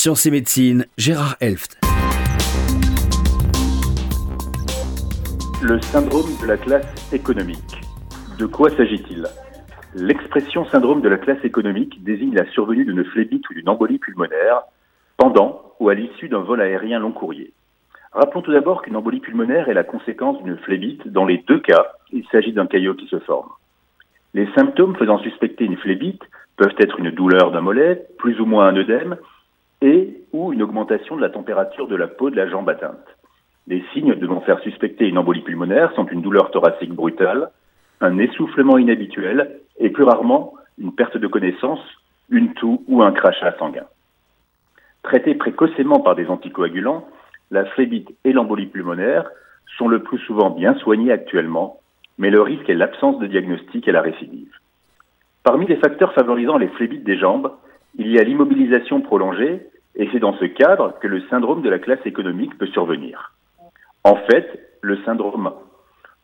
Sciences et médecine, Gérard Elft. Le syndrome de la classe économique. De quoi s'agit-il? L'expression syndrome de la classe économique désigne la survenue d'une phlébite ou d'une embolie pulmonaire pendant ou à l'issue d'un vol aérien long courrier. Rappelons tout d'abord qu'une embolie pulmonaire est la conséquence d'une phlébite. Dans les deux cas, il s'agit d'un caillot qui se forme. Les symptômes faisant suspecter une phlébite peuvent être une douleur d'un mollet, plus ou moins un œdème, et ou une augmentation de la température de la peau de la jambe atteinte. Les signes devant faire suspecter une embolie pulmonaire sont une douleur thoracique brutale, un essoufflement inhabituel et plus rarement une perte de connaissance, une toux ou un crachat sanguin. Traités précocement par des anticoagulants, la phlébite et l'embolie pulmonaire sont le plus souvent bien soignés actuellement, mais le risque est l'absence de diagnostic et la récidive. Parmi les facteurs favorisant les phlébites des jambes, il y a l'immobilisation prolongée, et c'est dans ce cadre que le syndrome de la classe économique peut survenir. En fait, le syndrome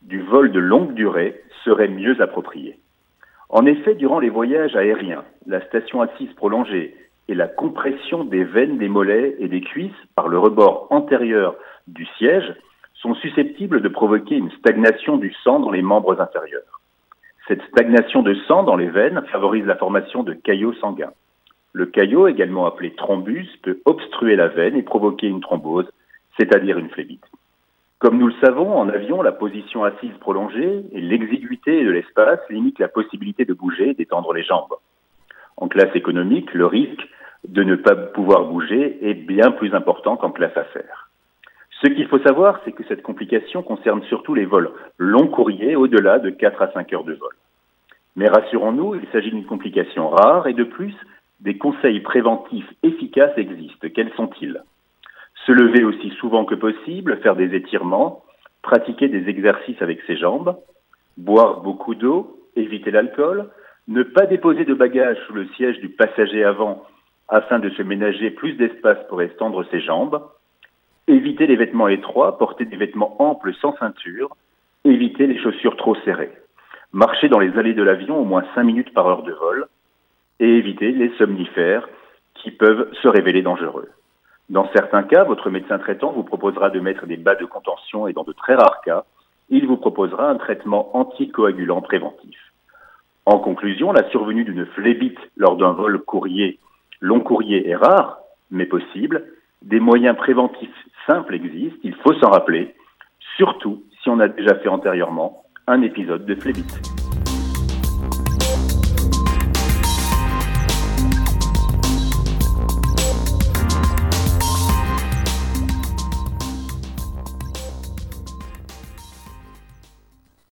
du vol de longue durée serait mieux approprié. En effet, durant les voyages aériens, la station assise prolongée et la compression des veines des mollets et des cuisses par le rebord antérieur du siège sont susceptibles de provoquer une stagnation du sang dans les membres inférieurs. Cette stagnation de sang dans les veines favorise la formation de caillots sanguins. Le caillot, également appelé thrombus, peut obstruer la veine et provoquer une thrombose, c'est-à-dire une phlébite. Comme nous le savons, en avion, la position assise prolongée et l'exiguïté de l'espace limitent la possibilité de bouger et d'étendre les jambes. En classe économique, le risque de ne pas pouvoir bouger est bien plus important qu'en classe affaires. Ce qu'il faut savoir, c'est que cette complication concerne surtout les vols long courriers au-delà de 4 à 5 heures de vol. Mais rassurons-nous, il s'agit d'une complication rare et de plus, des conseils préventifs efficaces existent. Quels sont-ils? Se lever aussi souvent que possible, faire des étirements, pratiquer des exercices avec ses jambes, boire beaucoup d'eau, éviter l'alcool, ne pas déposer de bagages sous le siège du passager avant afin de se ménager plus d'espace pour étendre ses jambes, éviter les vêtements étroits, porter des vêtements amples sans ceinture, éviter les chaussures trop serrées, marcher dans les allées de l'avion au moins 5 minutes par heure de vol, et éviter les somnifères qui peuvent se révéler dangereux. Dans certains cas, votre médecin traitant vous proposera de mettre des bas de contention et dans de très rares cas, il vous proposera un traitement anticoagulant préventif. En conclusion, la survenue d'une phlébite lors d'un vol courrier, long courrier est rare, mais possible. Des moyens préventifs simples existent, il faut s'en rappeler, surtout si on a déjà fait antérieurement un épisode de phlébite.